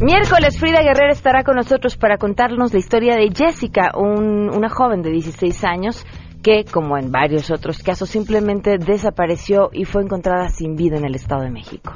Miércoles, Frida Guerrera estará con nosotros para contarnos la historia de Jessica, un- una joven de 16 años que, como en varios otros casos, simplemente desapareció y fue encontrada sin vida en el Estado de México.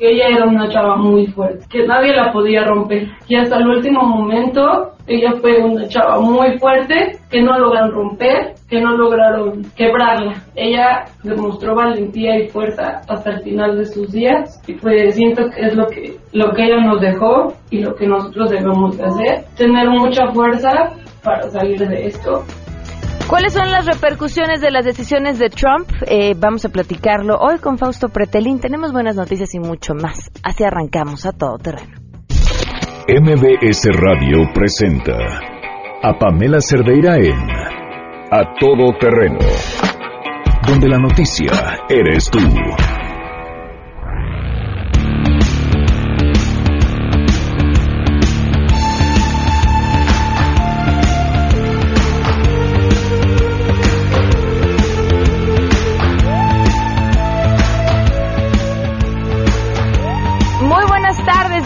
Ella era una chava muy fuerte, que nadie la podía romper. Y hasta el último momento, ella fue una chava muy fuerte, que no lograron romper, que no lograron quebrarla. Ella demostró valentía y fuerza hasta el final de sus días. Y pues siento que es lo que, lo que ella nos dejó y lo que nosotros debemos de hacer. Tener mucha fuerza para salir de esto. ¿Cuáles son las repercusiones de las decisiones de Trump? Eh, vamos a platicarlo hoy con Fausto Pretelín. Tenemos buenas noticias y mucho más. Así arrancamos a todo terreno. MBS Radio presenta a Pamela Cerdeira en A Todo Terreno, donde la noticia eres tú.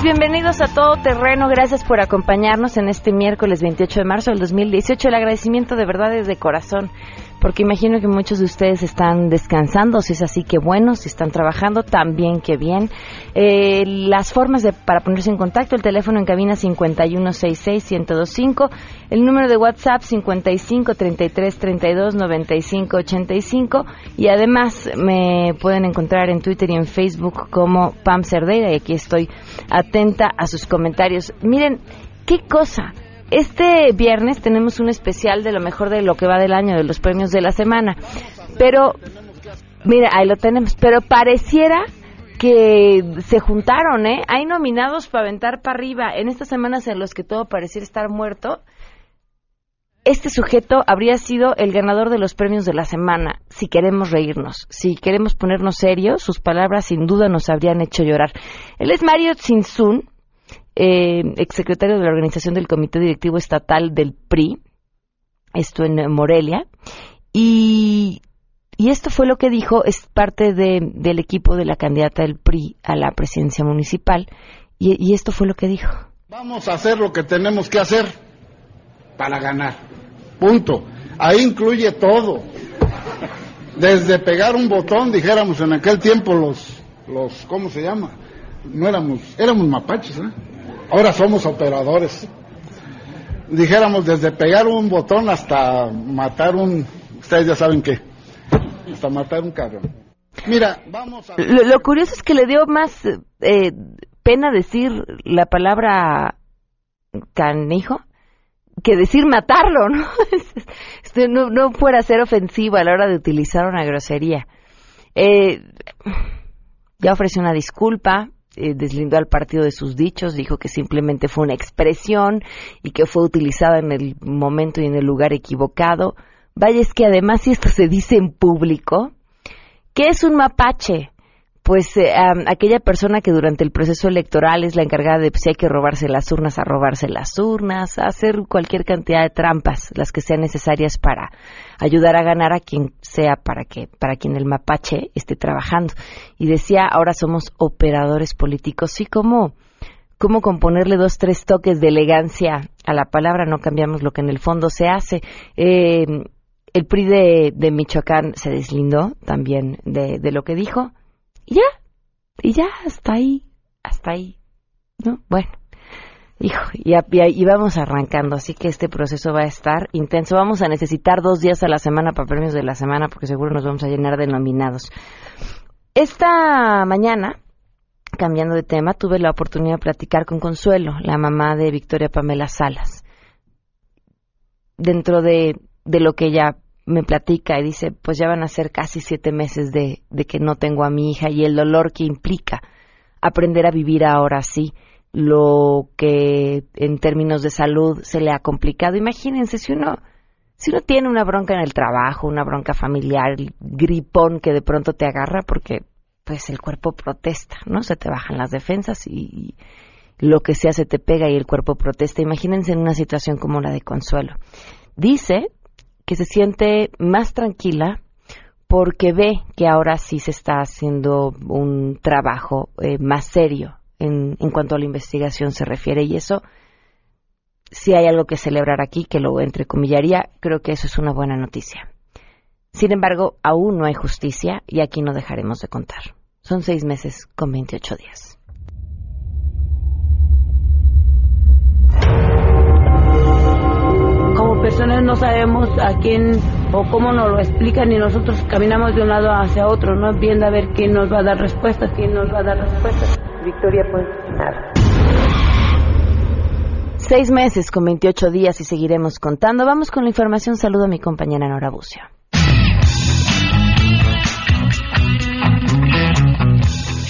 Bienvenidos a Todo Terreno. Gracias por acompañarnos en este miércoles 28 de marzo del 2018. El agradecimiento de verdad es de corazón, porque imagino que muchos de ustedes están descansando, si es así que bueno, si están trabajando también que bien. Eh, las formas de, para ponerse en contacto, el teléfono en cabina 5166-1025, el número de WhatsApp 5533329585 y además me pueden encontrar en Twitter y en Facebook como Pam Cerdeira y aquí estoy atenta a sus comentarios. Miren, qué cosa. Este viernes tenemos un especial de lo mejor de lo que va del año, de los premios de la semana. Pero, mira, ahí lo tenemos. Pero pareciera que se juntaron, ¿eh? Hay nominados para aventar para arriba. En estas semanas en las que todo pareciera estar muerto, este sujeto habría sido el ganador de los premios de la semana, si queremos reírnos, si queremos ponernos serios, sus palabras sin duda nos habrían hecho llorar. Él es Mario Tsinsun, eh, exsecretario de la organización del Comité Directivo Estatal del PRI, esto en Morelia, y, y esto fue lo que dijo, es parte de, del equipo de la candidata del PRI a la presidencia municipal, y, y esto fue lo que dijo. Vamos a hacer lo que tenemos que hacer para ganar. Punto. Ahí incluye todo. Desde pegar un botón, dijéramos en aquel tiempo los, los, ¿cómo se llama? No éramos, éramos mapaches, ¿eh? Ahora somos operadores. Dijéramos desde pegar un botón hasta matar un, ustedes ya saben qué, hasta matar un cabrón. Mira, vamos a... Lo, curioso es que le dio más eh, pena decir la palabra canijo que decir matarlo, ¿no? Esto no, fuera ser ofensivo a la hora de utilizar una grosería. Eh, ya ofreció una disculpa, eh, deslindó al partido de sus dichos, dijo que simplemente fue una expresión y que fue utilizada en el momento y en el lugar equivocado. Vaya, es que además si esto se dice en público, ¿qué es un mapache? Pues eh, aquella persona que durante el proceso electoral es la encargada de pues, si hay que robarse las urnas, a robarse las urnas, a hacer cualquier cantidad de trampas, las que sean necesarias para ayudar a ganar a quien sea para que para quien el mapache esté trabajando. Y decía, ahora somos operadores políticos. Sí, ¿cómo, cómo componerle dos, tres toques de elegancia a la palabra? No cambiamos lo que en el fondo se hace. Eh, el PRI de, Michoacán se deslindó también de lo que dijo. Y ya, y ya, hasta ahí, hasta ahí, ¿no? Bueno, hijo, y, vamos arrancando, así que este proceso va a estar intenso. Vamos a necesitar dos días a la semana para premios de la semana, porque seguro nos vamos a llenar de nominados. Esta mañana, cambiando de tema, tuve la oportunidad de platicar con Consuelo, la mamá de Victoria Pamela Salas. Dentro de, de lo que ella me platica y dice, pues ya van a ser casi siete meses de, de que no tengo a mi hija y el dolor que implica aprender a vivir ahora sí, lo que en términos de salud se le ha complicado. Imagínense si uno, si uno tiene una bronca en el trabajo, una bronca familiar, el gripón que de pronto te agarra porque pues el cuerpo protesta, ¿no? Se te bajan las defensas y, y lo que sea se te pega y el cuerpo protesta. Imagínense en una situación como la de Consuelo. Dice que se siente más tranquila porque ve que ahora sí se está haciendo un trabajo eh, más serio en, en cuanto a la investigación se refiere y eso si hay algo que celebrar aquí, que lo entrecomillaría, creo que eso es una buena noticia. Sin embargo, aún no hay justicia y aquí no dejaremos de contar. Son seis meses con 28 días. Personas no sabemos a quién o cómo nos lo explican y nosotros caminamos de un lado hacia otro, no viendo a ver quién nos va a dar respuestas, quién nos va a dar respuestas. Victoria, pues nada. Seis meses con 28 días y seguiremos contando. Vamos con la información. Saludo a mi compañera Nora Bucio.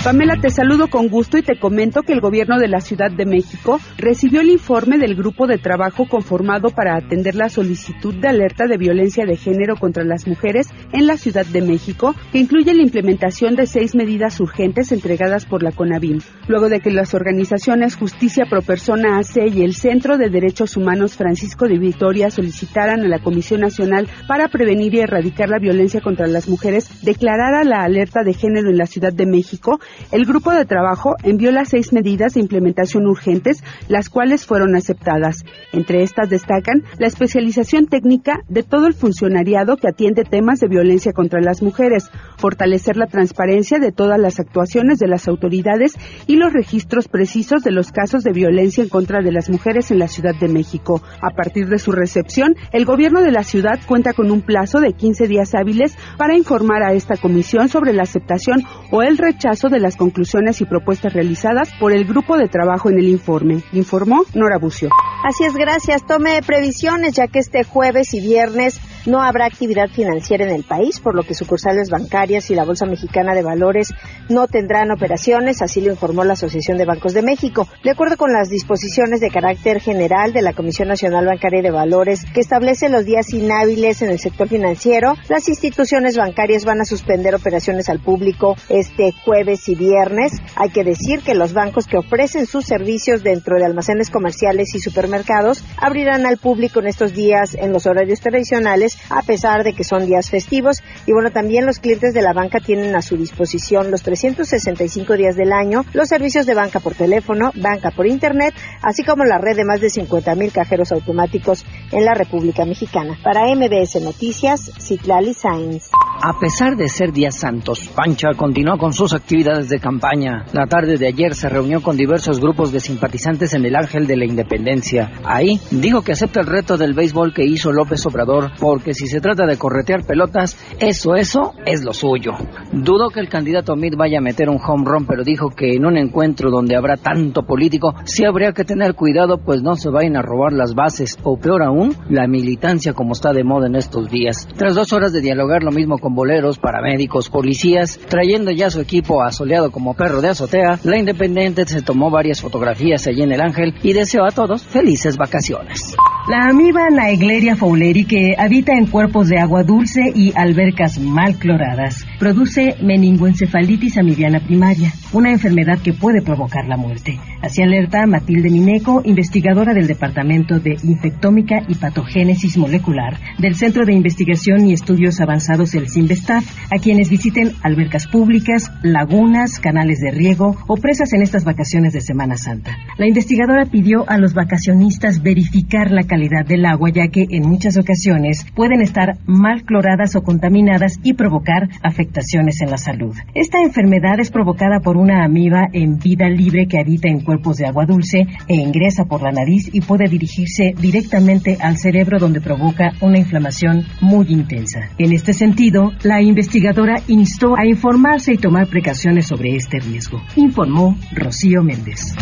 Pamela, te saludo con gusto y te comento que el gobierno de la Ciudad de México recibió el informe del grupo de trabajo conformado para atender la solicitud de alerta de violencia de género contra las mujeres en la Ciudad de México, que incluye la implementación de seis medidas urgentes entregadas por la CONAVIM, luego de que las organizaciones Justicia Pro Persona AC y el Centro de Derechos Humanos Francisco de Vitoria solicitaran a la Comisión Nacional para Prevenir y Erradicar la Violencia contra las Mujeres declarara la alerta de género en la Ciudad de México, el grupo de trabajo envió las seis medidas de implementación urgentes, las cuales fueron aceptadas. Entre estas destacan la especialización técnica de todo el funcionariado que atiende temas de violencia contra las mujeres, fortalecer la transparencia de todas las actuaciones de las autoridades y los registros precisos de los casos de violencia en contra de las mujeres en la Ciudad de México. A partir de su recepción, el gobierno de la ciudad cuenta con un plazo de 15 días hábiles para informar a esta comisión sobre la aceptación o el rechazo de las conclusiones y propuestas realizadas por el grupo de trabajo en el informe, informó Nora Bucio. Así es, gracias. Tome previsiones ya que este jueves y viernes no habrá actividad financiera en el país, por lo que sucursales bancarias y la Bolsa Mexicana de Valores no tendrán operaciones, así lo informó la Asociación de Bancos de México. De acuerdo con las disposiciones de carácter general de la Comisión Nacional Bancaria de Valores, que establece los días inhábiles en el sector financiero, las instituciones bancarias van a suspender operaciones al público este jueves y viernes. Hay que decir que los bancos que ofrecen sus servicios dentro de almacenes comerciales y supermercados abrirán al público en estos días en los horarios tradicionales a pesar de que son días festivos. Y bueno, también los clientes de la banca tienen a su disposición los 365 días del año los servicios de banca por teléfono, banca por internet, así como la red de más de 50 mil cajeros automáticos en la República Mexicana. Para MBS Noticias, Citlali Sainz. A pesar de ser días santos, Pancha continuó con sus actividades de campaña. La tarde de ayer se reunió con diversos grupos de simpatizantes en el Ángel de la Independencia. Ahí dijo que acepta el reto del béisbol que hizo López Obrador porque si se trata de corretear pelotas, eso, eso es lo suyo. Dudo que el candidato Mid vaya a meter un home run, pero dijo que en un encuentro donde habrá tanto político, sí habría que tener cuidado, pues no se vayan a robar las bases, o peor aún, la militancia como está de moda en estos días. Tras dos horas de dialogar lo mismo con boleros, paramédicos, policías, trayendo ya su equipo asoleado como perro de azotea, la Independiente se tomó varias fotografías allí en el Ángel y deseó a todos felices vacaciones. La amiba Naegleria fowleri, que habita en cuerpos de agua dulce y albercas mal cloradas, produce meningoencefalitis amibiana primaria, una enfermedad que puede provocar la muerte. Así alerta Matilde Mineco, investigadora del Departamento de Infectómica y Patogénesis Molecular del Centro de Investigación y Estudios Avanzados del CIMBESTAF, a quienes visiten albercas públicas, lagunas, canales de riego o presas en estas vacaciones de Semana Santa. La investigadora pidió a los vacacionistas verificar la calidad del agua, ya que en muchas ocasiones pueden estar mal cloradas o contaminadas y provocar afectaciones en la salud. Esta enfermedad es provocada por una amiba en vida libre que habita en cuerpos de agua dulce e ingresa por la nariz y puede dirigirse directamente al cerebro donde provoca una inflamación muy intensa. En este sentido, la investigadora instó a informarse y tomar precauciones sobre este riesgo, informó Rocío Méndez.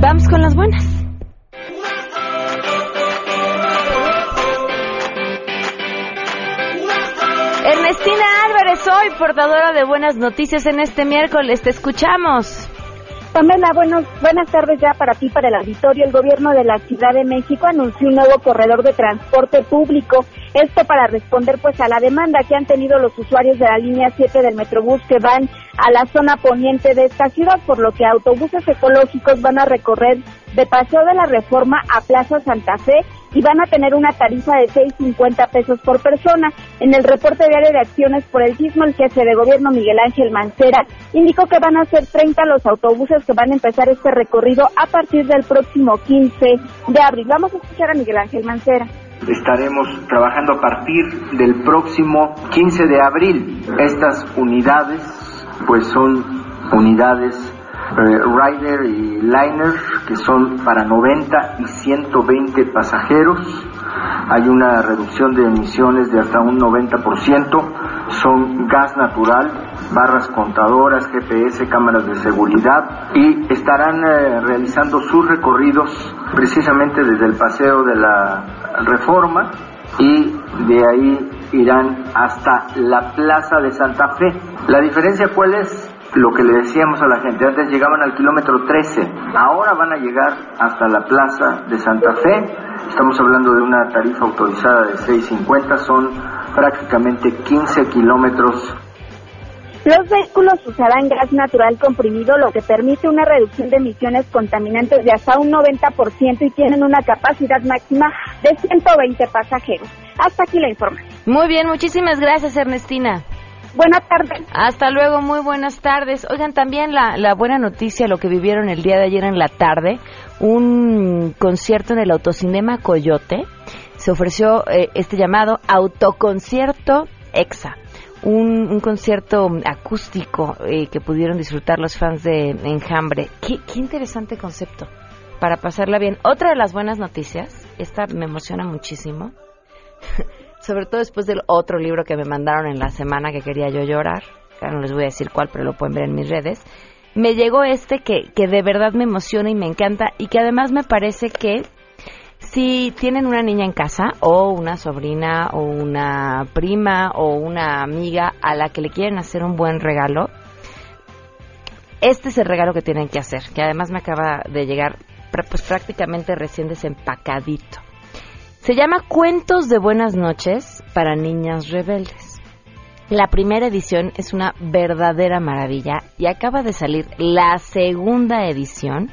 Vamos con las buenas. Ernestina Álvarez, hoy portadora de buenas noticias en este miércoles. Te escuchamos. Pamela, bueno, buenas tardes ya para ti, para el auditorio. El gobierno de la Ciudad de México anunció un nuevo corredor de transporte público. Esto para responder pues a la demanda que han tenido los usuarios de la línea 7 del Metrobús que van a la zona poniente de esta ciudad, por lo que autobuses ecológicos van a recorrer de Paseo de la Reforma a Plaza Santa Fe y van a tener una tarifa de 6.50 pesos por persona. En el reporte diario de acciones por el sismo, el jefe de gobierno Miguel Ángel Mancera indicó que van a ser 30 los autobuses que van a empezar este recorrido a partir del próximo 15 de abril. Vamos a escuchar a Miguel Ángel Mancera. Estaremos trabajando a partir del próximo 15 de abril. Estas unidades pues son unidades eh, Rider y Liner que son para 90 y 120 pasajeros. Hay una reducción de emisiones de hasta un 90%. Son gas natural, barras contadoras, GPS, cámaras de seguridad y estarán eh, realizando sus recorridos precisamente desde el paseo de la Reforma y de ahí irán hasta la Plaza de Santa Fe. La diferencia cuál es? Lo que le decíamos a la gente, antes llegaban al kilómetro 13, ahora van a llegar hasta la Plaza de Santa Fe. Estamos hablando de una tarifa autorizada de 6.50, son prácticamente 15 kilómetros los vehículos usarán gas natural comprimido, lo que permite una reducción de emisiones contaminantes de hasta un 90% y tienen una capacidad máxima de 120 pasajeros. Hasta aquí la información. Muy bien, muchísimas gracias, Ernestina. Buenas tardes. Hasta luego, muy buenas tardes. Oigan, también la, la, buena noticia, lo que vivieron el día de ayer en la tarde, un concierto en el Autocinema Coyote. Se ofreció eh, este llamado Autoconcierto EXA un, un concierto acústico eh, que pudieron disfrutar los fans de Enjambre. Qué, qué interesante concepto para pasarla bien. Otra de las buenas noticias, esta me emociona muchísimo, sobre todo después del otro libro que me mandaron en la semana que quería yo llorar, ya no les voy a decir cuál, pero lo pueden ver en mis redes, me llegó este que, que de verdad me emociona y me encanta y que además me parece que si tienen una niña en casa o una sobrina o una prima o una amiga a la que le quieren hacer un buen regalo, este es el regalo que tienen que hacer, que además me acaba de llegar pues prácticamente recién desempacadito. Se llama Cuentos de Buenas noches para Niñas Rebeldes. La primera edición es una verdadera maravilla y acaba de salir la segunda edición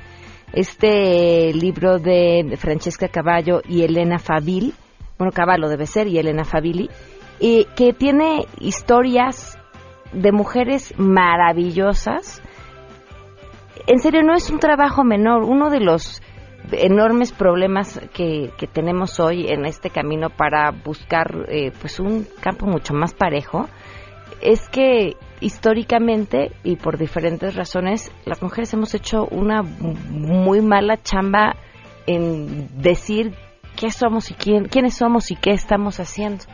este libro de Francesca Caballo y Elena Fabil, bueno, Caballo debe ser, y Elena Fabili, y que tiene historias de mujeres maravillosas. En serio, no es un trabajo menor. Uno de los enormes problemas que, que tenemos hoy en este camino para buscar eh, pues un campo mucho más parejo es que históricamente y por diferentes razones las mujeres hemos hecho una muy mala chamba en decir qué somos y quién, quiénes somos y qué estamos haciendo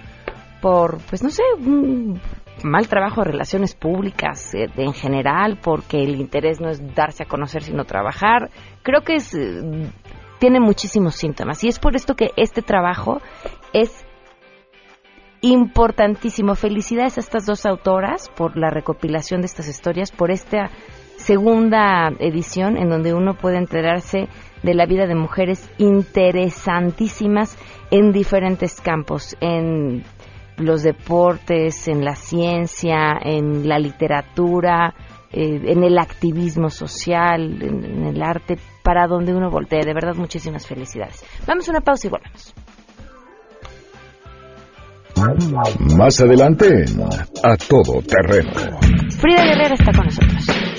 por pues no sé un mal trabajo de relaciones públicas eh, en general porque el interés no es darse a conocer sino trabajar creo que es eh, tiene muchísimos síntomas y es por esto que este trabajo es importantísimo. Felicidades a estas dos autoras por la recopilación de estas historias, por esta segunda edición en donde uno puede enterarse de la vida de mujeres interesantísimas en diferentes campos, en los deportes, en la ciencia, en la literatura, eh, en el activismo social, en, en el arte, para donde uno voltee. De verdad, muchísimas felicidades. Vamos a una pausa y volvemos. Más adelante A Todo Terreno. Frida Guerrera está con nosotros.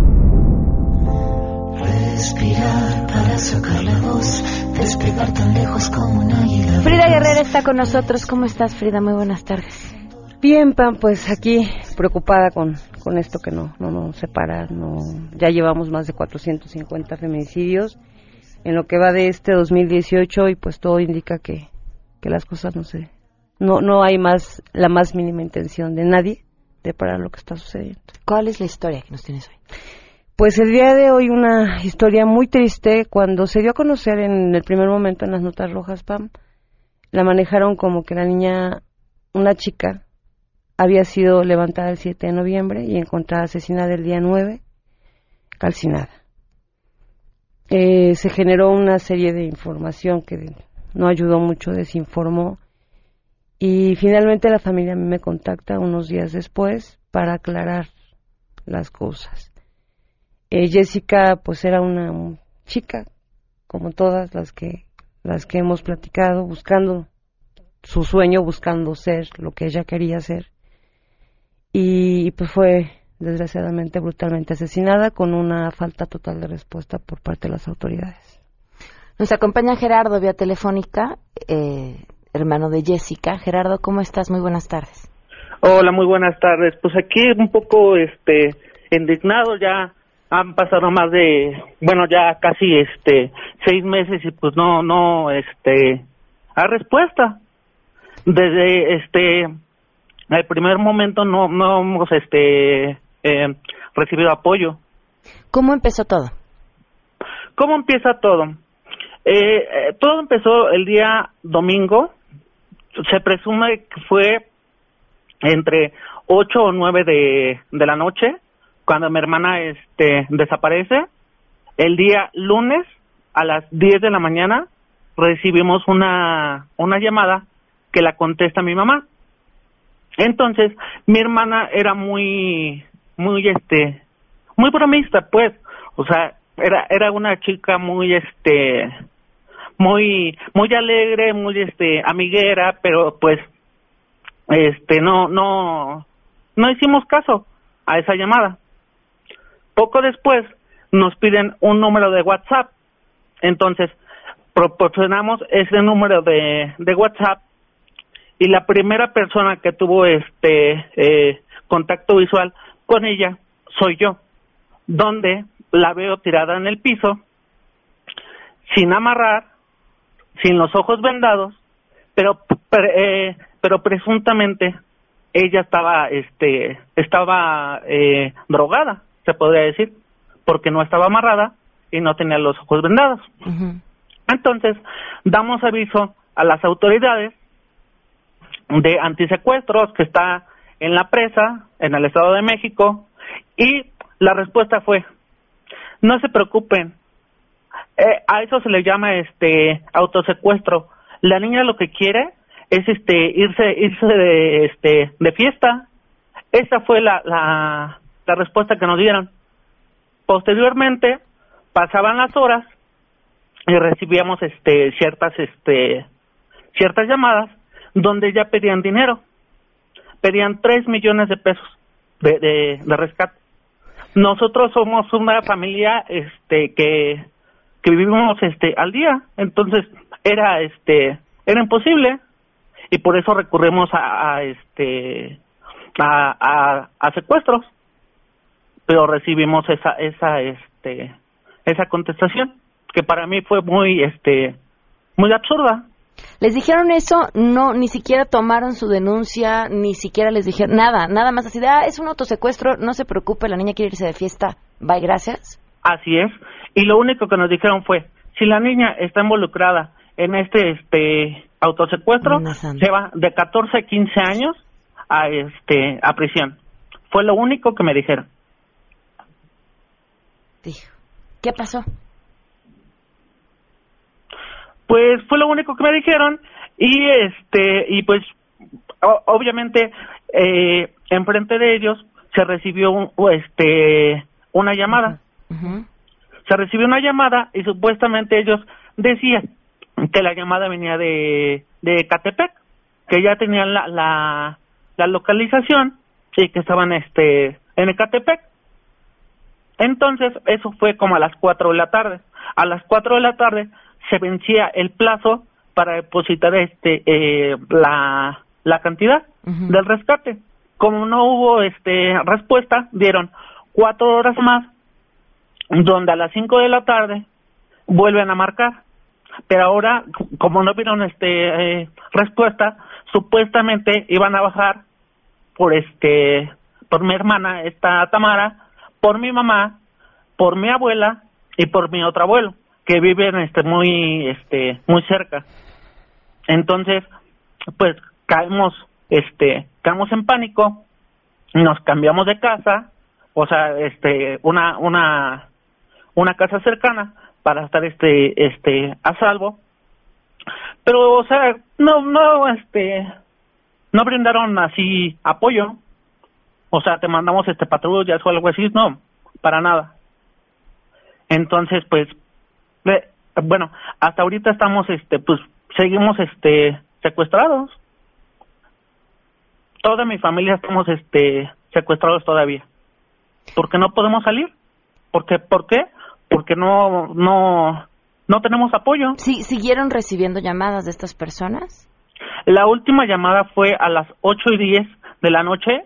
Respirar para sacar la voz, despegar tan lejos como un águila. Frida Guerrera está con nosotros. ¿Cómo estás, Frida? Muy buenas tardes. Bien, Pam, pues aquí preocupada con, con esto que no, no nos separa. No, ya llevamos más de 450 feminicidios en lo que va de este 2018 y pues todo indica que, que las cosas no se no, no hay más, la más mínima intención de nadie de parar lo que está sucediendo. ¿Cuál es la historia que nos tienes hoy? Pues el día de hoy una historia muy triste cuando se dio a conocer en el primer momento en las notas rojas, Pam, la manejaron como que la niña, una chica, había sido levantada el 7 de noviembre y encontrada asesinada el día 9, calcinada. Eh, se generó una serie de información que no ayudó mucho, desinformó y finalmente la familia me contacta unos días después para aclarar las cosas. Eh, Jessica pues era una chica como todas las que las que hemos platicado buscando su sueño buscando ser lo que ella quería ser y pues fue desgraciadamente brutalmente asesinada con una falta total de respuesta por parte de las autoridades. Nos acompaña Gerardo vía telefónica, eh, hermano de Jessica. Gerardo, ¿cómo estás? Muy buenas tardes. Hola, muy buenas tardes. Pues aquí un poco este indignado ya han pasado más de bueno ya casi este seis meses y pues no no este hay respuesta. Desde este el primer momento no no hemos este eh, recibido apoyo. Cómo empezó todo cómo empieza todo eh, eh, todo empezó el día domingo. Se presume que fue entre ocho o nueve de, de la noche cuando mi hermana este desaparece el día lunes a las diez de la mañana recibimos una una llamada que la contesta mi mamá. Entonces mi hermana era muy muy este muy bromista pues. O sea era era una chica muy este muy muy alegre muy este amiguera pero pues este no no no hicimos caso a esa llamada poco después nos piden un número de WhatsApp. Entonces proporcionamos ese número de, de WhatsApp y la primera persona que tuvo este eh, contacto visual con ella soy yo donde la veo tirada en el piso sin amarrar sin los ojos vendados, pero eh, pero presuntamente ella estaba este estaba eh, drogada, se podría decir, porque no estaba amarrada y no tenía los ojos vendados. Entonces, damos aviso a las autoridades de antisecuestros que está en la presa, en el Estado de México, y la respuesta fue, no se preocupen, eh, a eso se le llama este autosecuestro. La niña lo que quiere es este irse irse de este de fiesta. Esa fue la, la, la respuesta que nos dieron. Posteriormente pasaban las horas y recibíamos este ciertas este ciertas llamadas donde ya pedían dinero. Pedían tres millones de pesos de, de, de rescate. Nosotros somos una familia este que que vivimos este al día entonces era este era imposible y por eso recurrimos a, este a, a, secuestros pero recibimos esa esa este esa contestación que para mí fue muy este muy absurda les dijeron eso, no, ni siquiera tomaron su denuncia, ni siquiera les dijeron nada, nada más así de, ah, es un autosecuestro, no se preocupe, la niña quiere irse de fiesta, bye, gracias. Así es. Y lo único que nos dijeron fue, si la niña está involucrada en este este autosecuestro, se va de 14 a 15 años a este a prisión. Fue lo único que me dijeron. ¿Qué pasó? Pues fue lo único que me dijeron y este y pues obviamente eh, enfrente de ellos se recibió un, este una llamada se recibió una llamada y supuestamente ellos decían que la llamada venía de, de Catepec, que ya tenían la, la, la localización y que estaban este en Ecatepec. Entonces, eso fue como a las 4 de la tarde. A las 4 de la tarde se vencía el plazo para depositar este eh, la, la cantidad del rescate. Como no hubo este respuesta, dieron cuatro horas más donde a las 5 de la tarde vuelven a marcar. Pero ahora, como no vieron este eh, respuesta, supuestamente iban a bajar por este por mi hermana, esta Tamara, por mi mamá, por mi abuela y por mi otro abuelo que viven este muy este muy cerca. Entonces pues caemos este caemos en pánico nos cambiamos de casa o sea este una una una casa cercana para estar este este a salvo. Pero o sea no no este no brindaron así apoyo o sea te mandamos este patrullas o algo así no para nada. Entonces pues bueno hasta ahorita estamos este pues seguimos este secuestrados. Toda mi familia estamos este secuestrados todavía. Porque no podemos salir. Porque por qué porque no no no tenemos apoyo. Sí siguieron recibiendo llamadas de estas personas la última llamada fue a las ocho y diez de la noche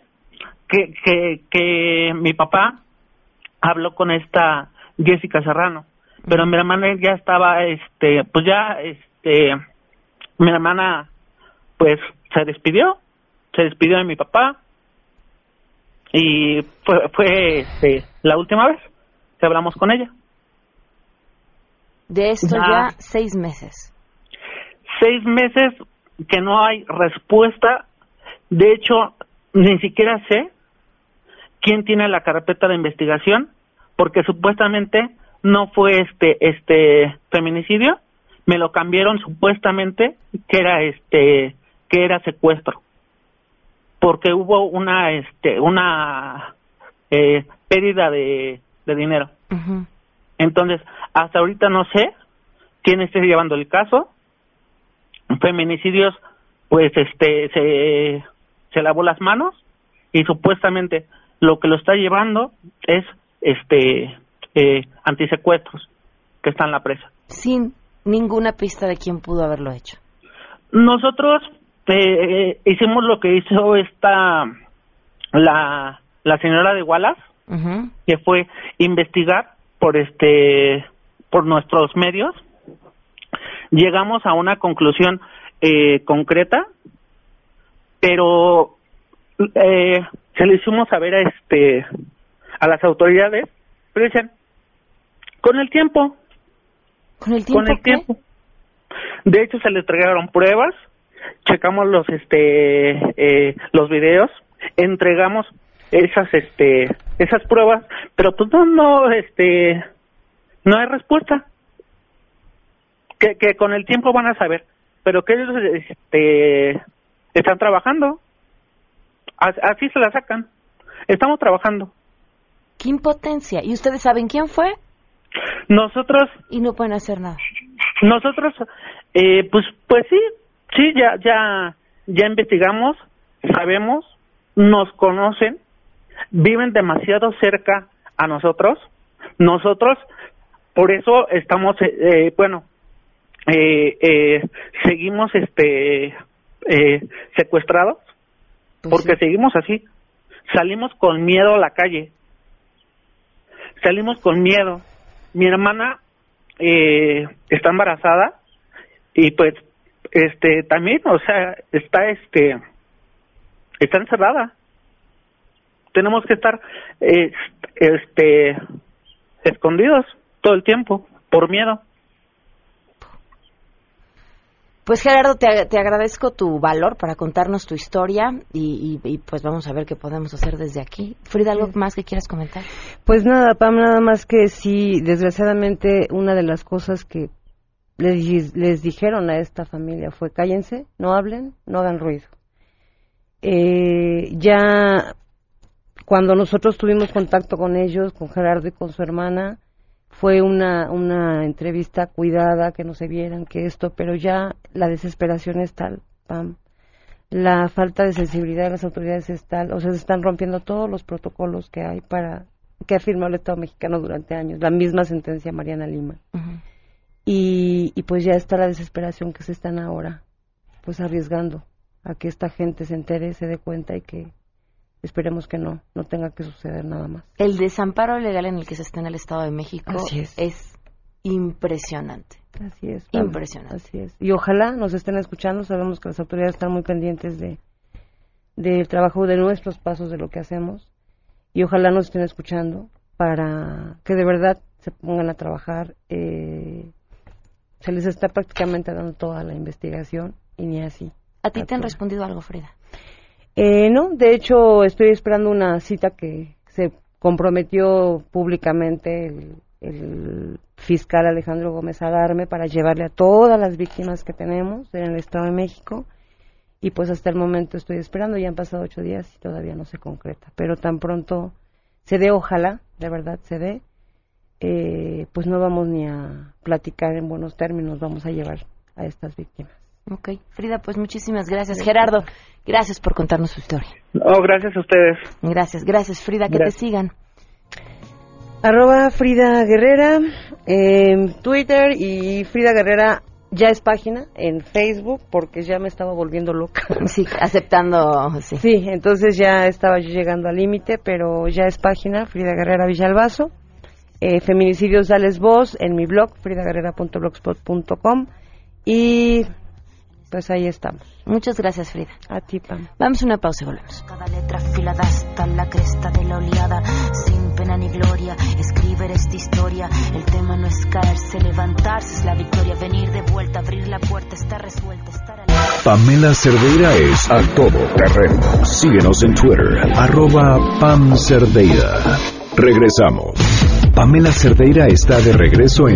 que que que mi papá habló con esta Jessica Serrano pero mi hermana ya estaba este pues ya este mi hermana pues se despidió se despidió de mi papá y fue, fue este, la última vez que hablamos con ella. De esto ya, seis meses. Seis meses que no hay respuesta. De hecho, ni siquiera sé quién tiene la carpeta de investigación, porque supuestamente no fue este este feminicidio, me lo cambiaron supuestamente que era este que era secuestro. Porque hubo una este una eh, pérdida de, de dinero. Entonces hasta ahorita no sé quién esté llevando el caso. Feminicidios pues este se se lavó las manos y supuestamente lo que lo está llevando es este eh, antisecuestros que está en la presa. Sin ninguna pista de quién pudo haberlo hecho. Nosotros eh, hicimos lo que hizo esta la la señora de Wallace que fue investigar por este por nuestros medios. Llegamos a una conclusión eh, concreta pero eh, se le hicimos saber a este a las autoridades pero dicen con el tiempo con el tiempo, con el tiempo. de hecho se le entregaron pruebas. Checamos los este eh, los videos. Entregamos esas este esas pruebas. Pero pues no no este no hay respuesta. Que, que con el tiempo van a saber. Pero que ellos este están trabajando así se la sacan. Estamos trabajando. Qué impotencia. Y ustedes saben quién fue nosotros y no pueden hacer nada. Nosotros eh, pues pues sí Sí, ya, ya, ya investigamos, sabemos, nos conocen, viven demasiado cerca a nosotros. Nosotros, por eso estamos, eh, eh bueno, eh, eh, seguimos este eh, secuestrados, pues porque seguimos así. Salimos con miedo a la calle. Salimos con miedo. Mi hermana eh, está embarazada y pues este también o sea está este está encerrada tenemos que estar eh, este escondidos todo el tiempo por miedo pues Gerardo, te, te, agradezco tu valor para contarnos tu historia y, y, pues vamos a ver qué podemos hacer desde aquí. Frida, ¿algo más que quieras comentar? Pues nada, Pam, nada más que sí, desgraciadamente una de las cosas que les, les dijeron a esta familia fue cállense, no hablen, no hagan ruido. Eh, ya cuando nosotros tuvimos contacto con ellos, con Gerardo y con su hermana, fue una, una entrevista cuidada, que no se vieran, que esto, pero ya la desesperación es tal, pam. La falta de sensibilidad de las autoridades es tal, o sea, se están rompiendo todos los protocolos que hay para, que ha firmado el Estado mexicano durante años, la misma sentencia Mariana Lima. Y, y pues ya está la desesperación que se están ahora, pues arriesgando a que esta gente se entere, se dé cuenta y que esperemos que no, no tenga que suceder nada más. El desamparo legal en el que se está en el Estado de México es. impresionante. Así es. Impresionante. Así es. Y ojalá nos estén escuchando, sabemos que las autoridades están muy pendientes de del trabajo de nuestros pasos, de lo que hacemos, y ojalá nos estén escuchando para que de verdad se pongan a trabajar. Eh, se les está prácticamente dando toda la investigación y ni así. ¿A ti te han respondido algo, Frida? Eh, no, de hecho estoy esperando una cita que se comprometió públicamente el, fiscal Alejandro Gómez a darme para llevarle a todas las víctimas que tenemos en el Estado de México y pues hasta el momento estoy esperando, ya han pasado ocho días y todavía no se concreta, pero tan pronto se dé, ojalá, de verdad se dé, eh, pues no vamos ni a platicar en buenos términos, vamos a llevar a estas víctimas. Ok, Frida, pues muchísimas gracias. Gerardo, gracias por contarnos su historia. Oh, gracias a ustedes. Gracias, gracias Frida, que te sigan. Arroba Frida Guerrera en Twitter y Frida Guerrera ya es página en Facebook porque ya me estaba volviendo loca. Sí, aceptando. Sí, sí entonces ya estaba yo llegando al límite, pero ya es página Frida Guerrera Villalbazo. Eh, Feminicidios Dales Voz en mi blog, fridaguerrera.blogspot.com. Y pues ahí estamos. Muchas gracias, Frida. A ti, Pam. Vamos a una pausa y volvemos. Cada letra afilada hasta la cresta de la oleada, sin pena ni gloria, escribir esta historia. El tema no es caerse, levantarse, es la victoria, venir de vuelta, abrir la puerta, está resuelta, estar al... Pamela Cerdeira es a todo terreno. Síguenos en Twitter, arroba Pam Cerdeira. Regresamos. Pamela Cerdeira está de regreso en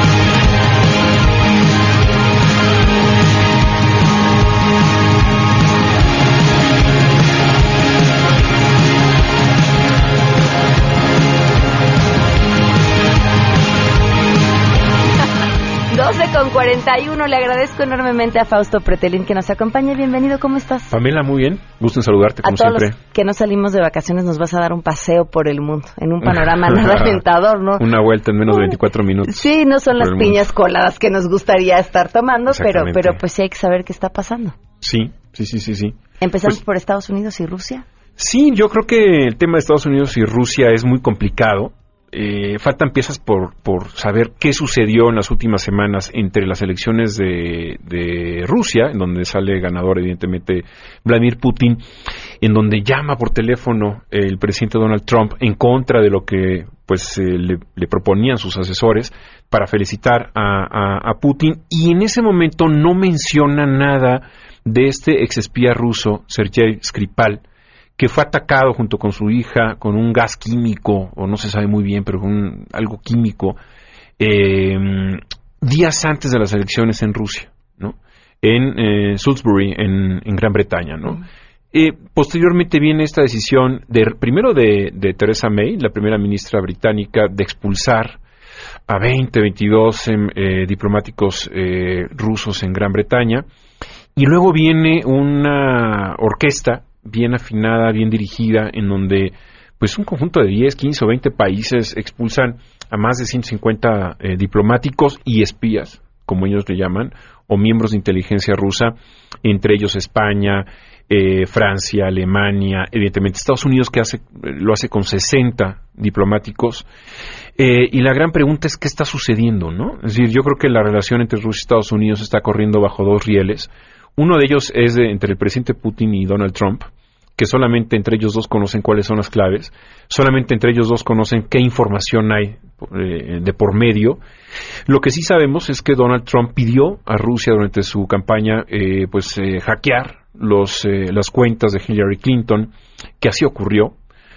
41. Le agradezco enormemente a Fausto Pretelín que nos acompaña. Bienvenido, ¿cómo estás? Pamela, muy bien. Gusto en saludarte, como a todos siempre. Los que no salimos de vacaciones nos vas a dar un paseo por el mundo, en un panorama nada alentador, ¿no? Una vuelta en menos de 24 minutos. Sí, no son las piñas coladas que nos gustaría estar tomando, pero, pero pues sí hay que saber qué está pasando. Sí, sí, sí, sí, sí. ¿Empezamos Pues- por Estados Unidos y Rusia? Sí, yo creo que el tema de Estados Unidos y Rusia es muy complicado. Eh, faltan piezas por, por saber qué sucedió en las últimas semanas entre las elecciones de, de Rusia, en donde sale ganador evidentemente Vladimir Putin, en donde llama por teléfono el presidente Donald Trump en contra de lo que pues eh, le, proponían sus asesores para felicitar a, a- a Putin. Y en ese momento no menciona nada de este exespía ruso Sergei Skripal que fue atacado junto con su hija con un gas químico, o no se sabe muy bien, pero con un- algo químico, eh, días antes de las elecciones en Rusia, ¿no? En eh, Salisbury, en, en Gran Bretaña, ¿no? Eh, posteriormente viene esta decisión, de, primero de, de Theresa May, la primera ministra británica, de expulsar a 20, 22 em, eh, diplomáticos eh, rusos en Gran Bretaña. Y luego viene una orquesta bien afinada, bien dirigida, en donde pues un conjunto de 10, 15 o 20 países expulsan a más de 150 eh, diplomáticos y espías, como ellos le llaman, o miembros de inteligencia rusa, entre ellos España, eh, Francia, Alemania, evidentemente Estados Unidos que hace, lo hace con 60 diplomáticos. Eh, y la gran pregunta es qué está sucediendo, ¿no? Es decir, yo creo que la relación entre Rusia y Estados Unidos está corriendo bajo dos rieles. Uno de ellos es de- entre el presidente Putin y Donald Trump, que solamente entre ellos dos conocen cuáles son las claves, solamente entre ellos dos conocen qué información hay eh, de por medio. Lo que sí sabemos es que Donald Trump pidió a Rusia durante su campaña eh, pues eh, hackear los, eh, las cuentas de Hillary Clinton, que así ocurrió,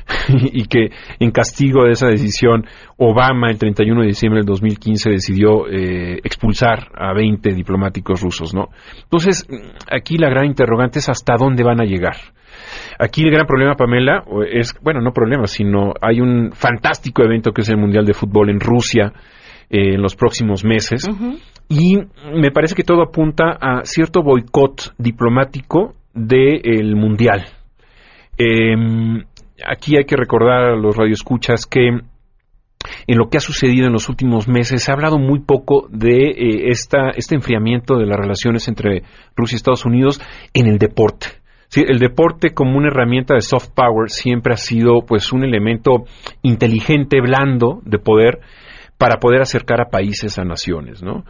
y que en castigo de esa decisión Obama el 31 de diciembre del 2015 decidió eh, expulsar a 20 diplomáticos rusos, ¿no? Entonces, aquí la gran interrogante es hasta dónde van a llegar. Aquí el gran problema, Pamela, es, bueno, no problema, sino hay un fantástico evento que es el Mundial de Fútbol en Rusia eh, en los próximos meses. Y me parece que todo apunta a cierto boicot diplomático del Mundial. Eh, aquí hay que recordar a los radioescuchas que en lo que ha sucedido en los últimos meses se ha hablado muy poco de eh, esta, este enfriamiento de las relaciones entre Rusia y Estados Unidos en el deporte. El deporte como una herramienta de soft power siempre ha sido pues un elemento inteligente, blando de poder para poder acercar a países, a naciones, ¿no?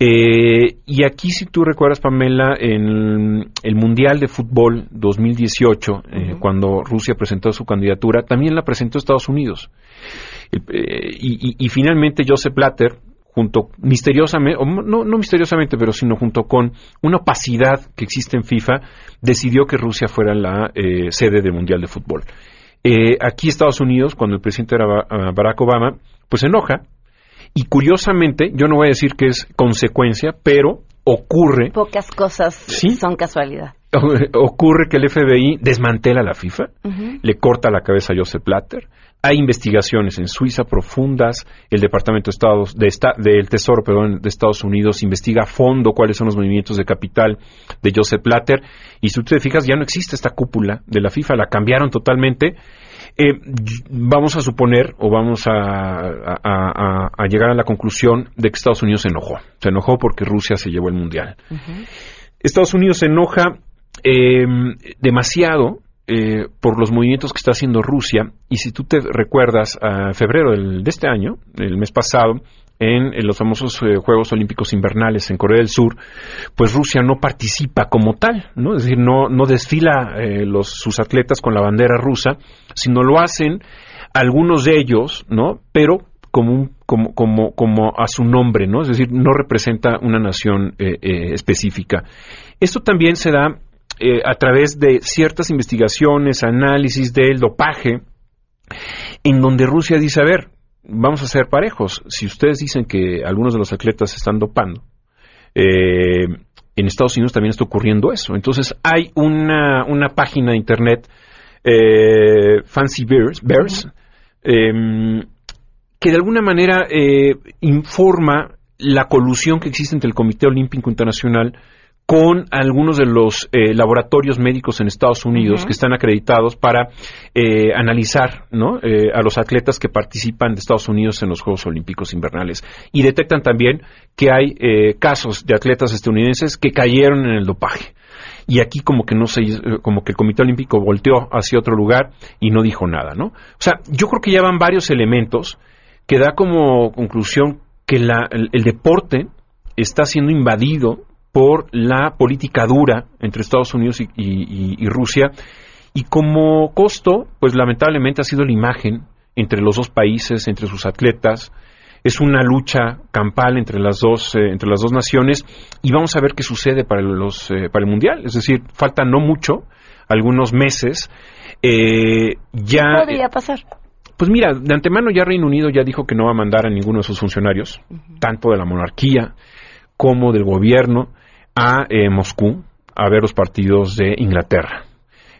Eh, y aquí, si tú recuerdas, Pamela, en el Mundial de Fútbol 2018, eh, cuando Rusia presentó su candidatura, también la presentó Estados Unidos. Eh, y, y, y, finalmente Joseph Blatter, junto misteriosamente, o no, no misteriosamente, pero sino junto con una opacidad que existe en FIFA, decidió que Rusia fuera la eh, sede del Mundial de Fútbol. Eh, aquí Estados Unidos, cuando el presidente era Barack Obama, pues se enoja y curiosamente, yo no voy a decir que es consecuencia, pero ocurre. Pocas cosas son casualidad. Ocurre que el FBI desmantela la FIFA, le corta la cabeza a Joseph Blatter. Hay investigaciones en Suiza profundas. El Departamento de Estados, de del Tesoro perdón, de Estados Unidos investiga a fondo cuáles son los movimientos de capital de Joseph Blatter. Y si tú te fijas, ya no existe esta cúpula de la FIFA, la cambiaron totalmente eh, vamos a suponer o vamos a, llegar a la conclusión de que Estados Unidos se enojó. Se enojó porque Rusia se llevó el mundial. Estados Unidos se enoja em, demasiado eh, por los movimientos que está haciendo Rusia. Y si tú te recuerdas, a febrero de este año, el mes pasado, en, los famosos eh, Juegos Olímpicos Invernales en Corea del Sur, pues Rusia no participa como tal, ¿no? Es decir, no, no desfila eh, los, sus atletas con la bandera rusa, sino lo hacen algunos de ellos, ¿no? Pero como, como, como, como a su nombre, ¿no? Es decir, no representa una nación eh, específica. Esto también se da a través de ciertas investigaciones, análisis del dopaje, en donde Rusia dice, a ver, vamos a ser parejos. Si ustedes dicen que algunos de los atletas están dopando, eh, en Estados Unidos también está ocurriendo eso. Entonces hay una, una página de internet, eh, Fancy Bears, Bears em, que de alguna manera eh, informa la colusión que existe entre el Comité Olímpico Internacional con algunos de los eh, laboratorios médicos en Estados Unidos que están acreditados para eh, analizar ¿no? Eh, a los atletas que participan de Estados Unidos en los Juegos Olímpicos Invernales. Y detectan también que hay casos de atletas estadounidenses que cayeron en el dopaje. Y aquí como que no se, como que el Comité Olímpico volteó hacia otro lugar y no dijo nada, ¿no? O sea, yo creo que ya van varios elementos que da como conclusión que el deporte está siendo invadido por la política dura entre Estados Unidos y, Rusia y como costo, pues lamentablemente ha sido la imagen entre los dos países, entre sus atletas. Es una lucha campal entre las dos, eh, entre las dos naciones y vamos a ver qué sucede para, los, eh, para el Mundial. Es decir, falta no mucho, algunos meses. Eh, ya, ¿Qué podría pasar? Pues mira, de antemano ya Reino Unido ya dijo que no va a mandar a ninguno de sus funcionarios, tanto de la monarquía como del gobierno a eh, Moscú a ver los partidos de Inglaterra.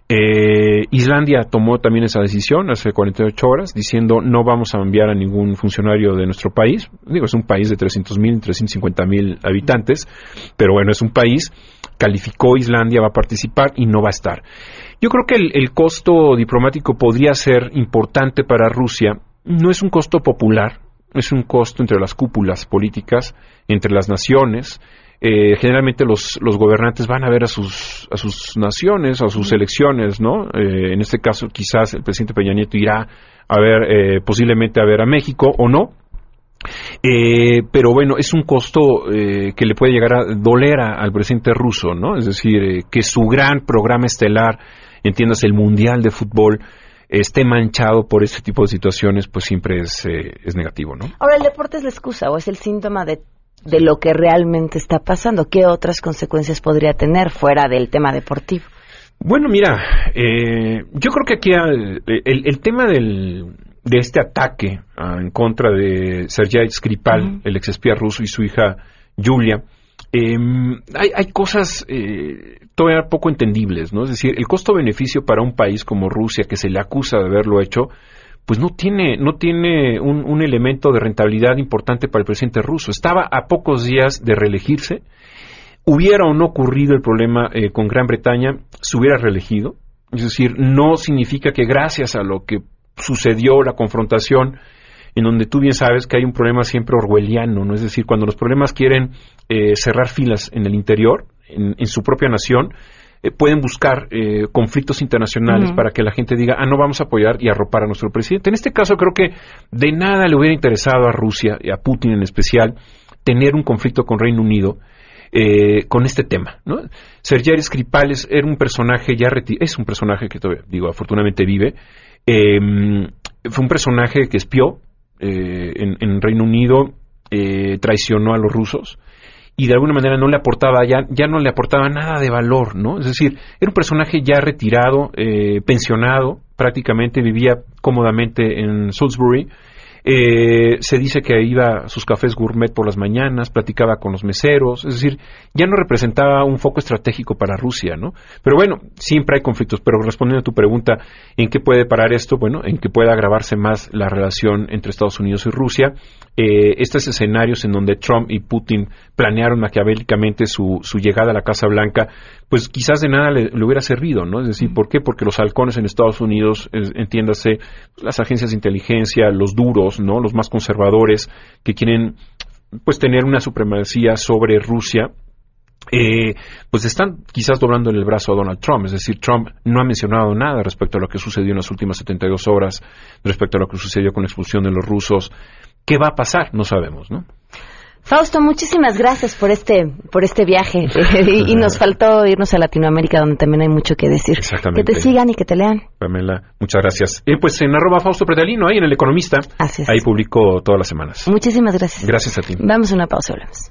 Eh, Islandia tomó también esa decisión hace 48 horas, diciendo no vamos a enviar a ningún funcionario de nuestro país. Digo, es un país de 300.000, 350.000 habitantes, pero bueno, es un país. Calificó Islandia, va a participar y no va a estar. Yo creo que el, el costo diplomático podría ser importante para Rusia. No es un costo popular, es un costo entre las cúpulas políticas, entre las naciones, eh, generalmente los, los gobernantes van a ver a sus, a sus naciones, a sus elecciones, ¿no? Eh, en este caso, quizás el presidente Peña Nieto irá a ver, eh, posiblemente a ver a México o no. pero bueno, es un costo que le puede llegar a doler al presidente ruso, ¿no? Es decir, que su gran programa estelar, entiendas, el Mundial de Fútbol, esté manchado por este tipo de situaciones, pues siempre es, es negativo, ¿no? Ahora, ¿el deporte es la excusa o es el síntoma de de lo que realmente está pasando. ¿Qué otras consecuencias podría tener fuera del tema deportivo? Bueno, mira, eh, yo creo que aquí el, tema del, de este ataque ah, en contra de Sergei Skripal, el ex espía ruso, y su hija Julia, em, hay, hay, cosas eh, todavía poco entendibles, ¿no? Es decir, el costo-beneficio para un país como Rusia, que se le acusa de haberlo hecho, pues no tiene, no tiene un, elemento de rentabilidad importante para el presidente ruso. Estaba a pocos días de reelegirse. Hubiera o no ocurrido el problema eh, con Gran Bretaña, se hubiera reelegido. Es decir, no significa que gracias a lo que sucedió la confrontación, en donde tú bien sabes que hay un problema siempre orwelliano, ¿no? Es decir, cuando los problemas quieren eh, cerrar filas en el interior, en su propia nación, eh, pueden buscar eh, conflictos internacionales para que la gente diga, ah, no vamos a apoyar y arropar a nuestro presidente. En este caso creo que de nada le hubiera interesado a Rusia y a Putin en especial tener un conflicto con Reino Unido eh, con este tema. ¿no? Sergei Skripal era un personaje ya es un personaje que todavía, digo, afortunadamente vive. Em, fue un personaje que espió eh, en, en, Reino Unido, eh, traicionó a los rusos y de alguna manera no le aportaba ya, ya no le aportaba nada de valor, ¿no? Es decir, era un personaje ya retirado, eh, pensionado, prácticamente vivía cómodamente en Salisbury eh, se dice que iba a sus cafés gourmet por las mañanas, platicaba con los meseros, es decir, ya no representaba un foco estratégico para Rusia, ¿no? Pero bueno, siempre hay conflictos, pero respondiendo a tu pregunta, ¿en qué puede parar esto? Bueno, en que pueda agravarse más la relación entre Estados Unidos y Rusia. Eh, estos escenarios en donde Trump y Putin planearon maquiavélicamente su, su llegada a la Casa Blanca, pues quizás de nada le, hubiera servido, ¿no? Es decir, ¿por qué? Porque los halcones en Estados Unidos, entiéndase, las agencias de inteligencia, los duros, ¿no? Los más conservadores, que quieren, pues, tener una supremacía sobre Rusia, eh, pues están quizás doblando el brazo a Donald Trump. Es decir, Trump no ha mencionado nada respecto a lo que sucedió en las últimas 72 horas, respecto a lo que sucedió con la expulsión de los rusos. ¿Qué va a pasar? No sabemos, ¿no? Fausto, muchísimas gracias por este por este viaje y, nos faltó irnos a Latinoamérica donde también hay mucho que decir. Exactamente. Que te sigan y que te lean. Pamela, muchas gracias. Eh, pues en arroba Fausto Pretalino, ahí en El Economista. Ahí publico todas las semanas. Muchísimas gracias. Gracias a ti. Vamos a una pausa, hablamos.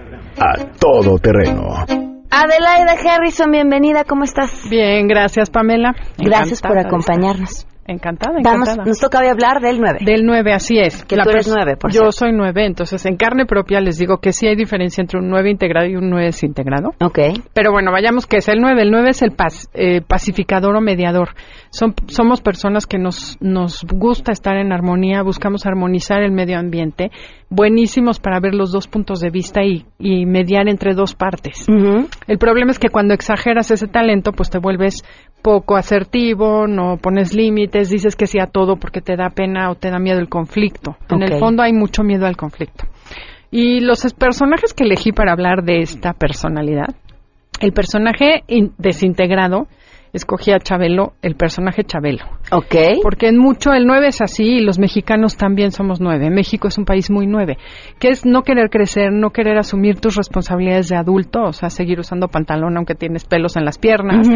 a todo terreno. Adelaida Harrison, bienvenida, ¿cómo estás? Bien, gracias Pamela. Gracias por acompañarnos. Encantada, encantada. Vamos, nos toca hoy hablar del 9. Del 9, así es. Que tú eres 9, por Yo soy 9, entonces en carne propia les digo que sí hay diferencia entre un 9 integrado y un 9 desintegrado. Ok. Pero bueno, vayamos que es el 9. El 9 es el eh, pacificador o mediador. Son, somos personas que nos, nos gusta estar en armonía, buscamos armonizar el medio ambiente, buenísimos para ver los dos puntos de vista y, y mediar entre dos partes. El problema es que cuando exageras ese talento, pues te vuelves poco asertivo, no pones límites, dices que sí a todo porque te da pena o te da miedo el conflicto. En el fondo hay mucho miedo al conflicto. Y los personajes que elegí para hablar de esta personalidad, el personaje desintegrado, escogí a Chabelo, el personaje Chabelo. Ok. Porque en mucho el 9 es así y los mexicanos también somos 9. México es un país muy 9, que es no querer crecer, no querer asumir tus responsabilidades de adulto, o sea, seguir usando pantalón aunque tienes pelos en las piernas,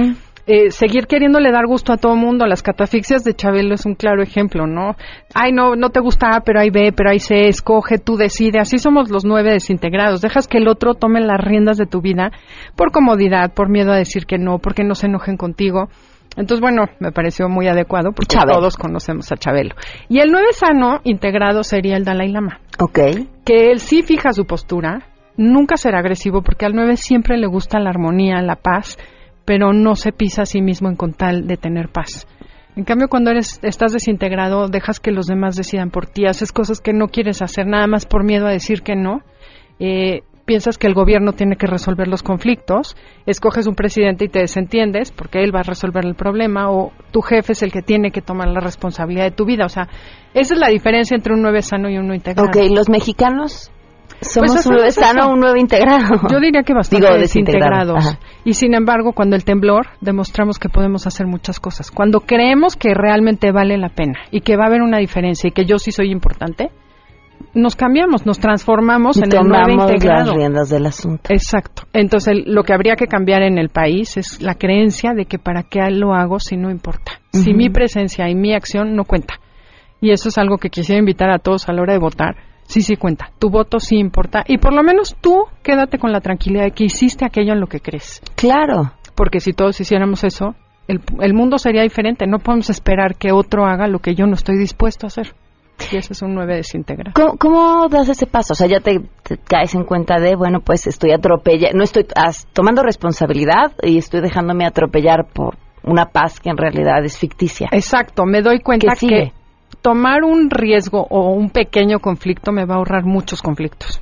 eh, seguir queriéndole dar gusto a todo mundo. Las catafixias de Chabelo es un claro ejemplo, ¿no? Ay, no, no te gusta A, pero hay B, pero hay C, escoge, tú decide. Así somos los nueve desintegrados. Dejas que el otro tome las riendas de tu vida por comodidad, por miedo a decir que no, porque no se enojen contigo. Entonces, bueno, me pareció muy adecuado porque todos conocemos a Chabelo. Y el nueve sano integrado sería el Dalai Lama. Ok. Que él sí fija su postura, nunca será agresivo porque al nueve siempre le gusta la armonía, la paz pero no se pisa a sí mismo en con tal de tener paz. En cambio, cuando eres, estás desintegrado, dejas que los demás decidan por ti, haces cosas que no quieres hacer nada más por miedo a decir que no. Eh, piensas que el gobierno tiene que resolver los conflictos, escoges un presidente y te desentiendes porque él va a resolver el problema o tu jefe es el que tiene que tomar la responsabilidad de tu vida. O sea, esa es la diferencia entre un nueve sano y un no integrado. Ok, ¿los mexicanos? Somos pues un nuevo sano, un nuevo integrado. Yo diría que bastante desintegrados. Y sin embargo, cuando el temblor, demostramos que podemos hacer muchas cosas. Cuando creemos que realmente vale la pena y que va a haber una diferencia y que yo sí soy importante, nos cambiamos, nos transformamos en el nuevo integrado. las riendas del asunto. Exacto. Entonces, lo que habría que cambiar en el país es la creencia de que para qué lo hago si no importa. Si mi presencia y mi acción no cuenta. Y eso es algo que quisiera invitar a todos a la hora de votar sí, sí cuenta. Tu voto sí importa. Y por lo menos tú quédate con la tranquilidad de que hiciste aquello en lo que crees. Claro. Porque si todos hiciéramos eso, el, el mundo sería diferente. No podemos esperar que otro haga lo que yo no estoy dispuesto a hacer. Y eso es un nueve desintegra. ¿Cómo, ¿Cómo, das ese paso? O sea, ya te, caes en cuenta de, bueno, pues estoy atropellando, no estoy tomando responsabilidad y estoy dejándome atropellar por una paz que en realidad es ficticia. Exacto, me doy cuenta que tomar un riesgo o un pequeño conflicto me va a ahorrar muchos conflictos.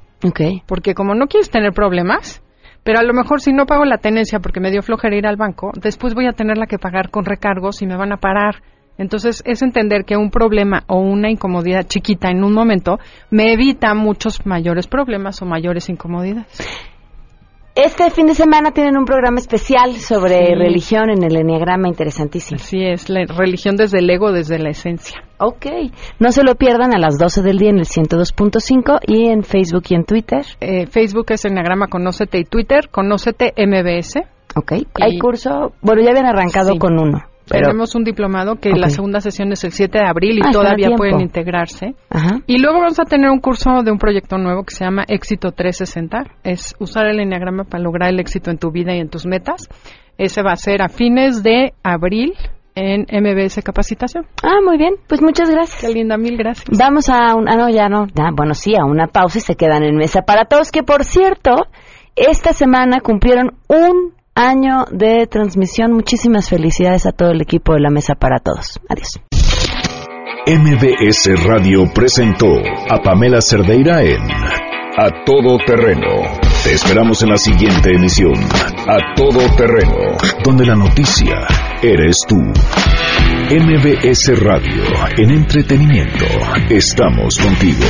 Porque como no quieres tener problemas, pero a lo mejor si no pago la tenencia porque me dio flojera ir al banco, después voy a tenerla que pagar con recargos y me van a parar. Entonces es entender que un problema o una incomodidad chiquita en un momento me evita muchos mayores problemas o mayores incomodidades. Este fin de semana tienen un programa especial sobre Sí. religión en el Enneagrama, interesantísimo. Así es, la religión desde el ego, desde la esencia. Ok. No se lo pierdan a las 12 del día en el 102.5 y en Facebook y en Twitter. Eh, Facebook es Enneagrama Conócete y Twitter, Conócete MBS. Ok. Hay curso, bueno, ya habían arrancado Sí. con uno. Pero, Tenemos un diplomado que la segunda sesión es el 7 de abril y Ah, todavía pueden integrarse. Ajá. Y luego vamos a tener un curso de un proyecto nuevo que se llama Éxito 360. Es usar el enneagrama para lograr el éxito en tu vida y en tus metas. Ese va a ser a fines de abril en MBS Capacitación. Ah, muy bien. Pues muchas gracias. Qué linda, mil gracias. Vamos a un, ah, no, ya no. Ah, bueno, sí, a una pausa y se quedan en mesa para todos. Que por cierto, esta semana cumplieron un año de transmisión. Muchísimas felicidades a todo el equipo de la mesa para todos. Adiós. MBS Radio presentó a Pamela Cerdeira en A Todo Terreno. Te esperamos en la siguiente emisión, A Todo Terreno, donde la noticia eres tú. MBS Radio, en entretenimiento, estamos contigo.